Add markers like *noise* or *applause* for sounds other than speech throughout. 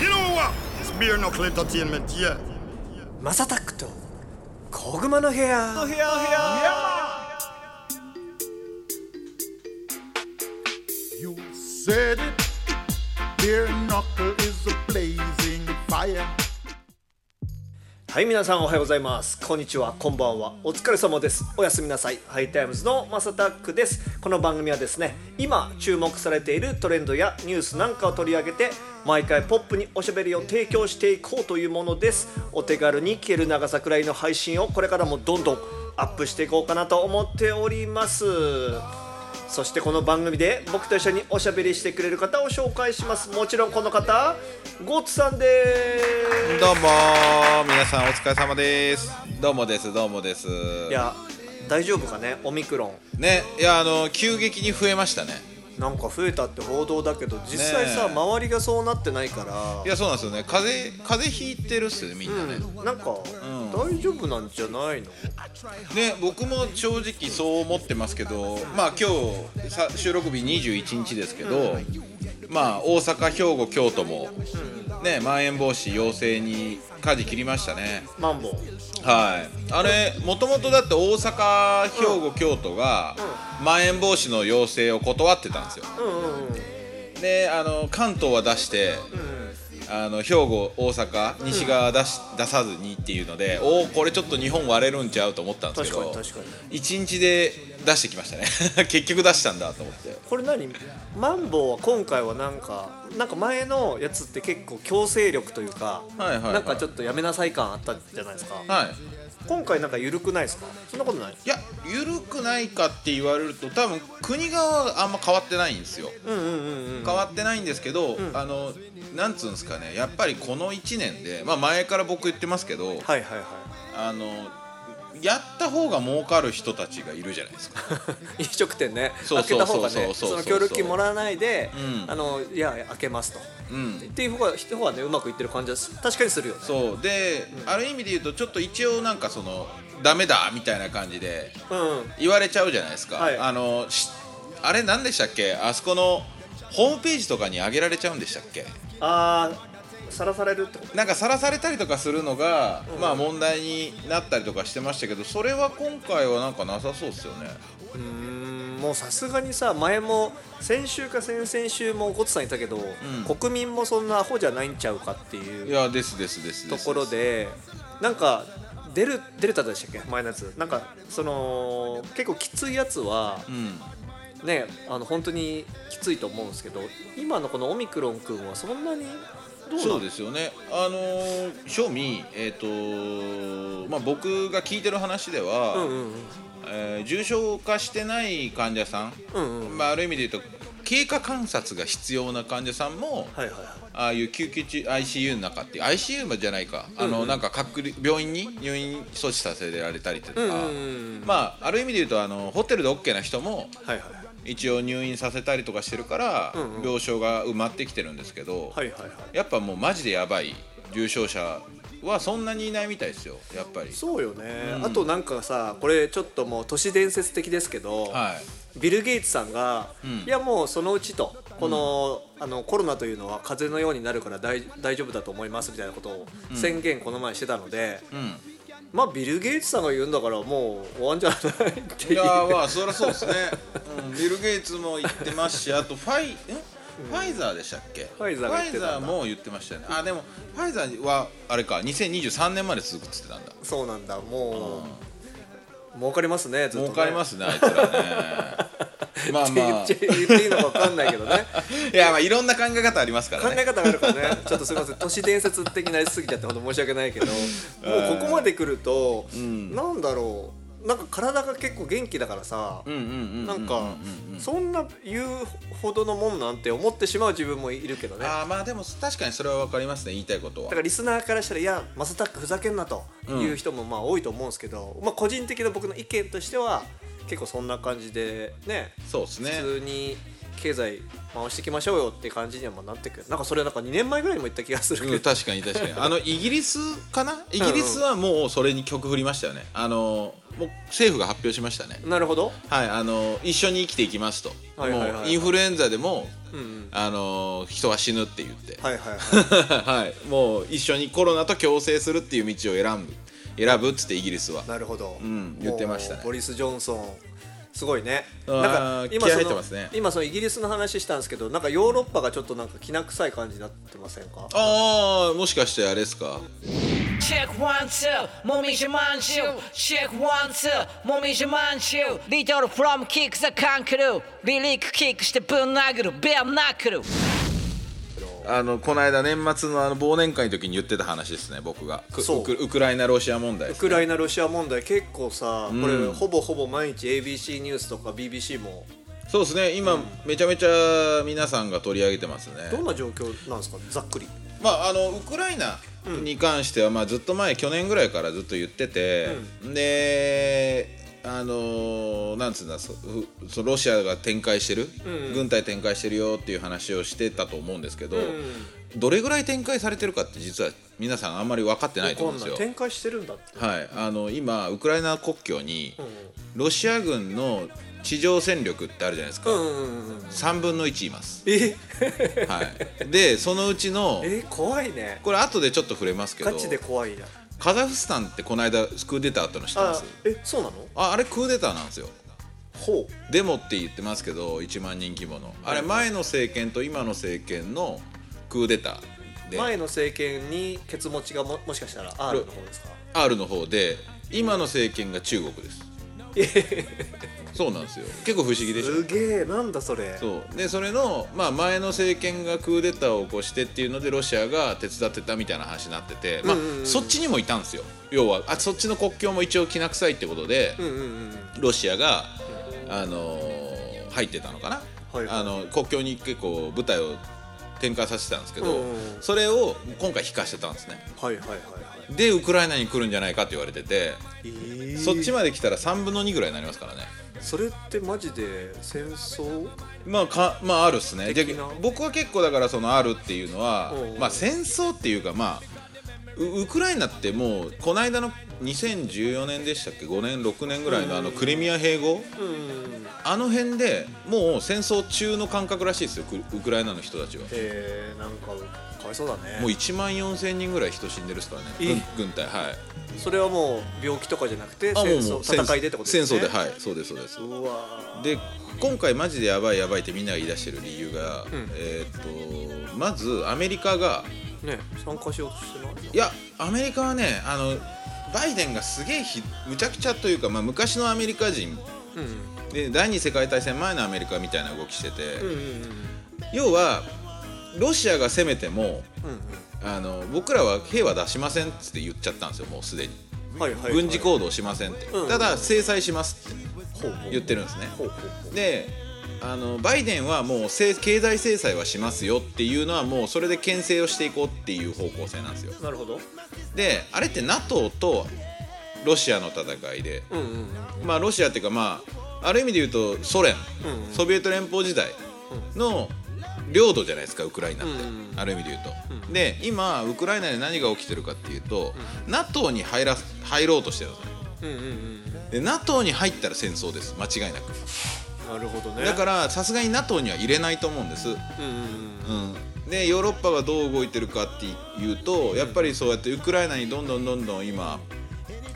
You know what? It's beer knuckle entertainment, yeah. マサタックと小熊の部屋 You said it. Beer knuckle is a blazing fire. はい皆さんおはようございます。こんにちは。こんばんは。お疲れ様です。おやすみなさい。ハイタイムズのマサタックです。この番組はですね今注目されているトレンドやニュースなんかを取り上げて毎回ポップにおしゃべりを提供していこうというものです。お手軽に聞ける長さくらいの配信をこれからもどんどんアップしていこうかなと思っております。そしてこの番組で僕と一緒におしゃべりしてくれる方を紹介します。もちろんこの方ゴッツさんです。どうも皆さんお疲れ様です。どうもですどうもです。いや大丈夫かねオミクロンねいやあの急激に増えましたねなんか増えたって報道だけど実際さ、ねえ周りがそうなってないから。いやそうなんですよね。風邪風邪ひいてるっすよねみんなね、うん、なんか、大丈夫なんじゃないの？ね僕も正直そう思ってますけどまあ今日さ収録日21日ですけど、まあ大阪兵庫京都も、ねまん延防止要請に舵切りましたね。マンボウはい。あれもともとだって大阪兵庫京都がまん延防止の要請を断ってたんですよ。であの関東は出して、あの兵庫大阪西側は出し、出さずにっていうのでおおこれちょっと日本割れるんちゃうと思ったんですけど確かに確かに。1日で出してきましたね。*laughs* 結局出したんだと思って。これ何？マンボウは今回はなんかなんか前のやつって結構強制力というか、はいはいはい。なんかちょっとやめなさい感あったじゃないですか、はい今回なんか緩くないですか？そんなことないいや緩くないかって言われると多分国側はあんま変わってないんですよ。うんうんうんうん変わってないんですけど、あのなんつうんですかね。やっぱりこの1年で、まあ、前から僕言ってますけど、はいはいはい。あのやった方が儲かる人たちがいるじゃないですか。*laughs* 飲食店ね。そう開けた方がねその協力金もらわないで、うん。あのいや開けますと、うん。っていう方が人はねうまくいってる感じはす確かにするよね。そう。で、ある意味で言うとちょっと一応なんかそのダメだみたいな感じでうん言われちゃうじゃないですか、はい。あのしあれ何でしたっけ？あそこのホームページとかに上げられちゃうんでしたっけ？ああさらされるってこと？なんかさらされたりとかするのが、まあ問題になったりとかしてましたけどそれは今回はなんかなさそうですよね。うーんもうさすがにさ前も先週か先々週もゴッツさんいたけど、国民もそんなアホじゃないんちゃうかっていいうやですですですところでなんかデルデルタでしたっけ？前のやつ。なんかその結構きついやつはうん。ねあの本当にきついと思うんですけど今のこのオミクロン君はそんなにそうですよね。あのー正味えっ、とまあ僕が聞いてる話では、うんうんうん。えー重症化してない患者さん、うんうん。まあ、ある意味で言うと経過観察が必要な患者さんも、はいはいはい。ああいう救急中 ICU の中って ICU じゃないか、あのなんか隔離病院に入院措置させられたりとか、うんうんうんまあある意味で言うとあのホテルで OK な人もはいはい一応入院させたりとかしてるから、うんうん。病床が埋まってきてるんですけど、はいはいはい。やっぱもうマジでやばい重症者はそんなにいないみたいですよやっぱり。そうよね、あとなんかさこれちょっともう都市伝説的ですけど、はい。ビル・ゲイツさんが、ん。いやもうそのうちとこの,、あのコロナというのは風邪のようになるから大大丈夫だと思いますみたいなことを宣言この前してたので、うんまあビル・ゲイツさんが言うんだからもう終わんじゃないっていう。いやーまあそりゃそうですね、うん、ビル・ゲイツも言ってますしあとファイんファイザーでしたっけ？ファイザーも言ってましたよね。あでもファイザーはあれか2023年まで続くっつってたんだ。そうなんだもう、儲かりますねずっとね。儲かりますねあいつらね。*laughs* まあまあ。言っていいのか分かんないけどね。*laughs* いやまあいろんな考え方ありますからね。考え方があるからね。ちょっとすみません。*laughs* 都市伝説的になりすぎちゃって本当申し訳ないけど。もうここまで来ると、なんだろうなんか体が結構元気だからさ、うんうんうんうんなんかそんな言うほどのもんなんて思ってしまう自分もいるけどね。だかあーまあでも確かにそれは分かりますね言いたいことは。らリスナーからしたら「いやマサタックふざけんな」という人もまあ多いと思うんですけど、まあ、個人的な僕の意見としては結構そんな感じでねそうですね。普通に経済回していきましょうよって感じにはまあなってくる。なんかそれなんか2年前ぐらいにも言った気がするけど、うん、確かに確かに。*laughs* あのイギリスかな？イギリスはもうそれに曲振りましたよね。あのもう政府が発表しましたね。なるほど。はいあの一緒に生きていきますと、はいはいはいはい。もうインフルエンザでもあのー人は死ぬって言って、はいはいはい。*laughs* はい、もう一緒にコロナと共生するっていう道を選ぶ選ぶっつってイギリスは。なるほど、ん言ってましたね。ボリス・ジョンソンすごいね。なんか今気合その入ってますね。今そのイギリスの話したんですけどなんかヨーロッパがちょっとなんかきな臭い感じになってませんか？ああもしかしてあれですか？Check one two もみじまんじゅう Check one two もみじまんじゅう Little from kick the kangaroo. リリックキックしてぶん殴る。ベアナックルあのこの間年末のあの忘年会の時に言ってた話ですね僕が。くそう。ウクウクライナロシア問題ウクライナ・ロシア問題結構さ、これうんほぼほぼ毎日 ABC ニュースとか BBC も。そうですね今、めちゃめちゃ皆さんが取り上げてますね。どんな状況なんですか？ざっくり。まああのウクライナに関しては、まあ、ずっと前去年ぐらいからずっと言ってて、であのなんつうんだそふそロシアが展開してる、軍隊展開してるよっていう話をしてたと思うんですけど、どれぐらい展開されてるかって実は皆さんあんまり分かってないと思うんですよ。展開してるんだはい、あの今ウクライナ国境にロシア軍の地上戦力ってあるじゃないですか、うんうんうんうん。3分の1います、え？はい、でそのうちのえ怖いね。これ後でちょっと触れますけど。ガチで怖いなカザフスタンってこの間クーデターあったの知ってまあすえそうなの？ああれクーデターなんですよ。ほデモって言ってますけど1万人規模の。あれ前の政権と今の政権のクーデターで。う前の政権にケツ持ちがももしかしたら R の方ですか？R の方で今の政権が中国ですそうなんですよ。結構不思議でしょ？すげえなんだそれ。そう。でそれの、まあ、前の政権がクーデターを起こしてっていうのでロシアが手伝ってたみたいな話になってて、まあうんうん。うんそっちにもいたんですよ。要はあそっちの国境も一応きな臭いってことで、うんうんうんロシアが、あのー入ってたのかな、はいはい。あの国境に結構部隊を展開させてたんですけど、うんうんそれを今回引かしてたんですね。はいはいはいはいでウクライナに来るんじゃないかって言われてて、えー。そっちまで来たら3分の2ぐらいになりますからね。それってマジで戦争？まあかまああるっすね。僕は結構だからそのあるっていうのはうんまあ戦争っていうかまあウウクライナってもうこの間の2014年でしたっけ？5年6年ぐらいのあのクリミア併合？うん。あの辺でもう戦争中の感覚らしいですよクウクライナの人たちは。えー、なんかかわいそうだね。もう1万4000人ぐらい人死んでるっすからねえ？軍軍隊はい。それはもう病気とかじゃなくてあ戦争戦戦いでってことですね？戦争ではいそうですそうです。うわで今回マジでやばいやばいってみんなが言い出してる理由が、ん。えーっとまずアメリカがーね参加しようとしてないいやアメリカはねあのバイデンがすげえひむちゃくちゃというか、まあ、昔のアメリカ人。うんで第二次世界大戦前のアメリカみたいな動きしてて、うんうんうん要はロシアが攻めてもうんうん。あの僕らは兵は出しませんっつって言っちゃったんですよもうすでに。はいはいはい。軍事行動しませんって、うんただ制裁しますって言ってるんですね。ほうほうほう。であのバイデンはもうせ経済制裁はしますよっていうのはもうそれで牽制をしていこうっていう方向性なんですよ。なるほど。であれって NATO とロシアの戦いで。うんうんうん。まあロシアっていうかまあある意味で言うとソ連、うんうん。ソビエト連邦時代の領土じゃないですかウクライナって、うんうん。ある意味で言うと、で今ウクライナで何が起きてるかっていうと、NATO に入ら入ろうとしてるんですねうんうんうん。で NATO に入ったら戦争です。間違いなくなるほどね。だからさすがに NATO には入れないと思うんです、うんでヨーロッパがどう動いてるかっていうとやっぱりそうやってウクライナにどんどんどんどん今、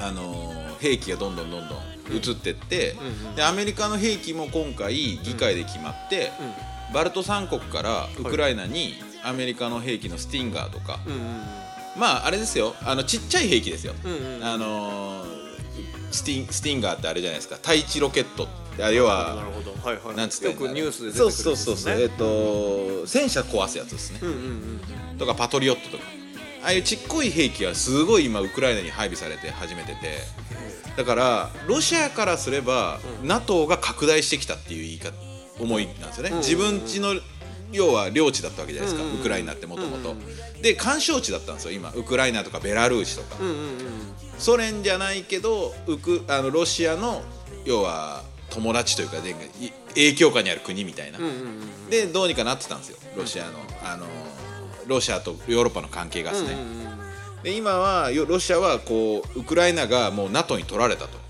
あのー兵器がどんどんどんどん移ってって、でアメリカの兵器も今回議会で決まって、バルト三国からウクライナにアメリカの兵器のスティンガーとか、まああれですよ。あのちっちゃい兵器ですよ、あのースティンスティンガーってあれじゃないですか。対地ロケットあ要はなるほど。はいはい。なんつったらいいんだよくニュースで出てくるそうそうそうそう、えっ、と戦車壊すやつですね、うんうんうん。とかパトリオットとか。ああいうちっこい兵器がすごい今ウクライナに配備されて始めてて。だからロシアからすれば、NATO が拡大してきたっていう言い方思いなんですよね、自分家の要は領地だったわけじゃないですか、ウクライナってもともとで干渉地だったんですよ今。ウクライナとかベラルーシとか、うんうんうんソ連じゃないけどウクあのロシアの要は友達というかでい影響下にある国みたいな、でどうにかなってたんですよ。ロシアのあのロシアとヨーロッパの関係がですね、で今はよロシアはこうウクライナがもう NATO に取られたと。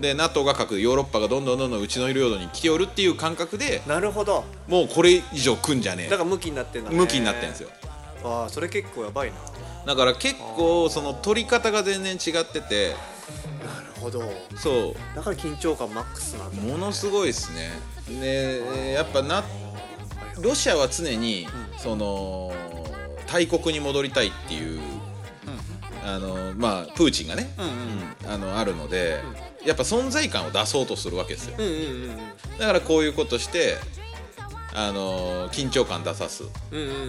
で NATO が核ヨーロッパがどんどんどんどんうちの領土に来ておるっていう感覚でなるほどもうこれ以上来んじゃねえだから向きになってんだね向きになってるんですよああそれ結構やばいなだから結構その取り方が全然違っててほど。そだから緊張感マックスなんだうものすごいですね。でやっぱなロシアは常にその大国に戻りたいっていうあのまあプーチンがね、うんあのあるので、やっぱ存在感を出そうとするわけですよ。うんうんうんだからこういうことしてあの緊張感出さす。うんうんうんうん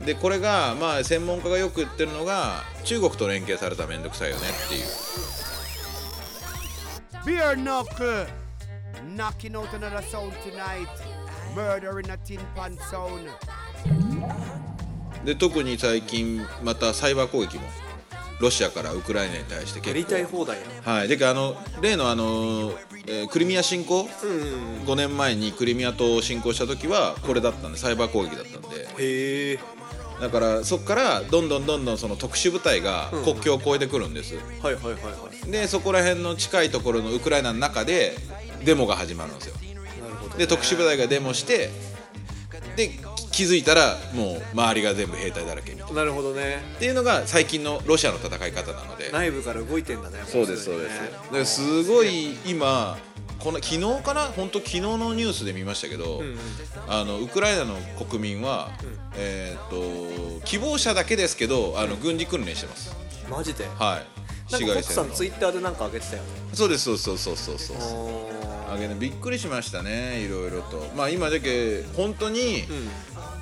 うん。でこれがまあ専門家がよく言ってるのが中国と連携されたら面倒くさいよねっていう Beer knuckle. Knocking out another sound tonight. Murder in a tin pan sound. で特に最近またサイバー攻撃もロシアからウクライナに対して結構。やりたい放題やはい、であの例のあの、えークリミア侵攻、うんうん5年前にクリミア島を侵攻した時はこれだったんでサイバー攻撃だったんで。へえだからそこからどんどんどんどんその特殊部隊が国境を越えてくるんです、はいはいはいはい。でそこら辺の近いところのウクライナの中でデモが始まるんですよ。なるほどで特殊部隊がデモしてでき気づいたらもう周りが全部兵隊だらけみたいな。なるほどね。っていうのが最近のロシアの戦い方なので。内部から動いてんだねそうですそうです。ですごい今この昨日かな本当昨日のニュースで見ましたけど、んうん。あのウクライナの国民は、えーっと希望者だけですけどあの軍事訓練してます。マジで？はい。なんさんのツイッターでなんか上げてたよね。そうですそうそうそうそうそうああげねびっくりしましたねいろいろとまあ今だけ本当に、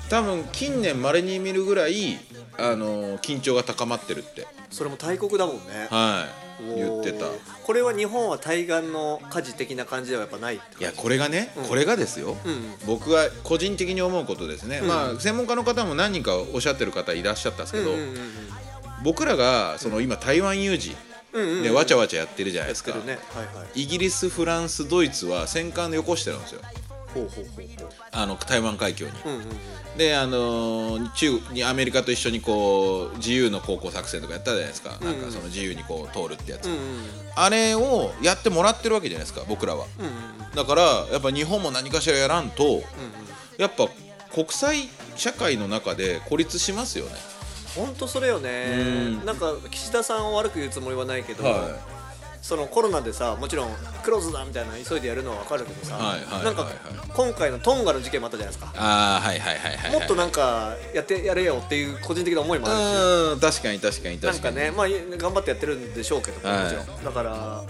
多分近年まれに見るぐらいあの緊張が高まってるってそれも大国だもんねはい言ってた。これは日本は対岸の火事的な感じではやっぱないいやこれがね、これがですよ、ん。僕が個人的に思うことですね、まあ専門家の方も何人かおっしゃってる方いらっしゃったんですけど、うんうんうん僕らがその今台湾有事うんうんうん。でわちゃわちゃやってるじゃないですか、ね。はいはい。イギリスフランスドイツは戦艦でよこしてるんですよほうほうほうほあの台湾海峡に。ううんうんうん。であのー中にアメリカと一緒にこう自由の航行作戦とかやったじゃないですか、なんかその自由にこう通るってやつ、うんうんあれをやってもらってるわけじゃないですか僕らは、うんうんだからやっぱ日本も何かしらやらんと、やっぱ国際社会の中で孤立しますよね。本当それよね。うん。なんか岸田さんを悪く言うつもりはないけど、はそのコロナでさもちろんクローズだみたいな急いでやるのは分かるけどさ、はいはいなんかはい今回のトンガの事件もあったじゃないですか、ああはいはいはいもっとなんかやってやれよっていう個人的な思いもあるし。うん確かに確かになん確かに。かねまあ頑張ってやってるんでしょうけど、はい。もちろん。だから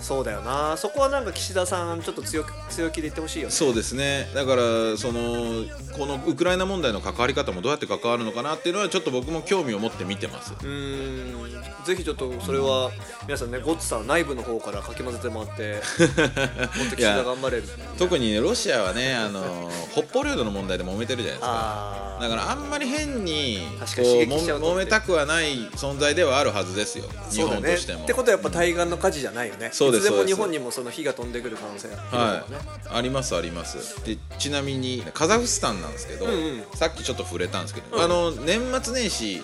そうだよな。そこはなんか岸田さんちょっと強く強気で言ってほしいよね。そうですね。だからそのこのウクライナ問題の関わり方もどうやって関わるのかなっていうのはちょっと僕も興味を持って見てます。うーん。ぜひちょっとそれは皆さんねゴッツさん内部の方からかき混ぜてもらってもっと岸田 *laughs* 頑張れる。特にねロシアはねあの北方領土の問題で揉めてるじゃないですか。あだからあんまり変に確かに揉めたくはない存在ではあるはずですよ。ね。本としても。ってことはやっぱ対岸の火事じゃないよねそうですいつでも日本にもその火が飛んでくる可能性がはい。広いよね、ありますあります。でちなみにカザフスタンなんですけど、んうん。さっきちょっと触れたんですけど、あの年末年始、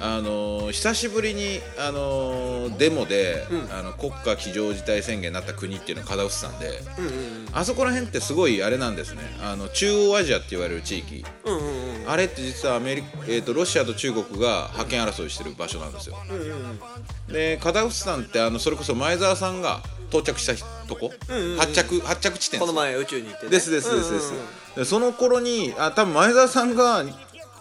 あの久しぶりにあのデモで、あの国家非常事態宣言になった国っていうのはカザフスタンで、うんうん。あそこら辺ってすごいあれなんですね。あの中央アジアって言われる地域。うんうんうんあれって実はアメリカ、えー、とロシアと中国が覇権争いしてる場所なんですよ。でカザフスタンってあのそれこそ前澤さんが到着したとこ、発着発着地点この前宇宙に行って、ね、ですですですです。でその頃にあ多分前澤さんが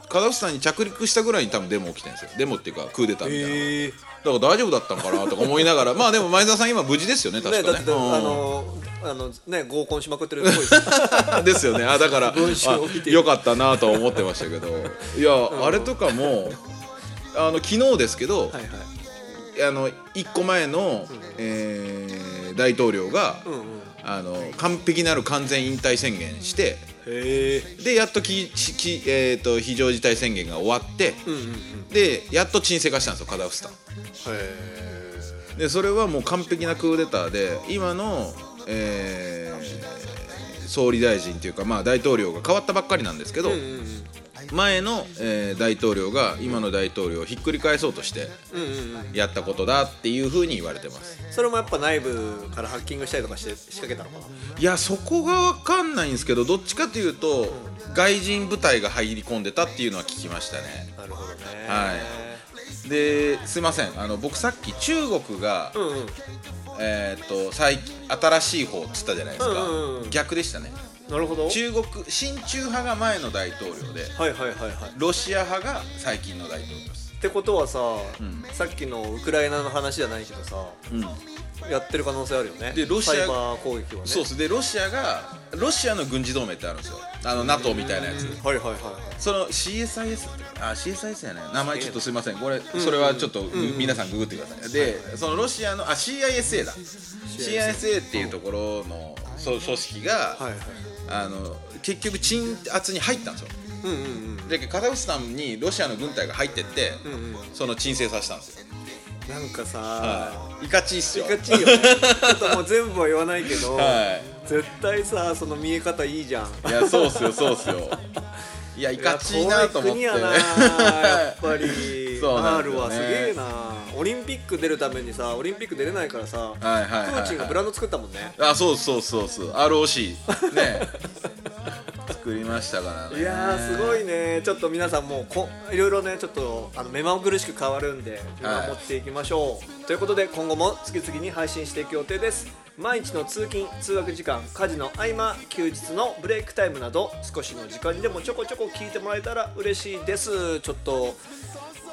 カザフスタンに着陸したぐらいに多分デモ起きてるんですよ。デモっていうかクーデターみたいな、だから大丈夫だったのかなとか思いながら。*laughs* まあでも前澤さん今無事ですよね確かね。ねあのあのね合コンしまくってるっぽいです *laughs* ですよね。あだから *laughs* あよかったなとは思ってましたけど。いや、あれとかもあの昨日ですけど、はいはい。あの1個前の、えー大統領が、うんうん。あの完璧なる完全引退宣言してでやっときき、えー、と非常事態宣言が終わって、うんうんうん。でやっと沈静化したんですよカザフスタン。へでそれはもう完璧なクーデターで今の、えー総理大臣というか、まあ、大統領が変わったばっかりなんですけど、前の、えー大統領が今の大統領をひっくり返そうとしてやったことだっていうふうに言われてます。それもやっぱ内部からハッキングしたりとかして仕掛けたのかな？いやそこが分かんないんですけどどっちかというと、外人部隊が入り込んでたっていうのは聞きましたね。なるほどね。はい。ですいません。あの僕さっき中国が、うんうんえーっと最近新しい方っつったじゃないですか、うんうんうん。逆でしたね。なるほど。中国親中派が前の大統領ではいはいはいはい。ロシア派が最近の大統領ですってことはさ、ん。さっきのウクライナの話じゃないけどさうん。やってる可能性あるよね。でロシア攻撃はね。そうですでロシアがロシアの軍事同盟ってあるんですよ。あの NATO みたいなやつ。はいはいはいはい。その CSIS ってあ CSIS やね。名前ちょっとすいません。これそれはちょっとぐ皆さんググってください。でそのロシアのあ CISA だ。CISA っていうところのそう組織がはいはい。あの結局鎮圧に入ったんですようんうんうんでカザフスタンにロシアの軍隊が入ってって、うんうん。その鎮静させたんですよ、なんかさ、はい、いかちいっすよ。いかちいよね。ちょっともう全部は言わないけど、は絶対さその見え方いいじゃん。いやそうっすよそうっすよ。いやいかちいなと思って。いやっぱり。*laughs* そう R はすげえな。オリンピック出るためにさオリンピック出れないからさ、はいはいはいはい。プーチンがブランド作ったもんね。あそうそうそうそう。ROC ね *laughs* 作りましたからね。いやーすごいね。ちょっと皆さんもうこいろいろねちょっとあの目まぐるしく変わるんで見守っていきましょう、ということで今後も次々に配信していく予定です。毎日の通勤通学時間家事の合間休日のブレイクタイムなど少しの時間にでもちょこちょこ聞いてもらえたら嬉しいです。ちょっと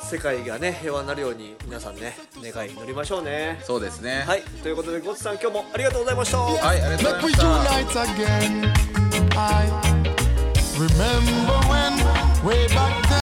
世界がね平和になるように皆さんね願い祈りましょうね。そうですね。はい。ということでゴッツさん今日もありがとうございました。はいありがとうございました. I remember when way back then.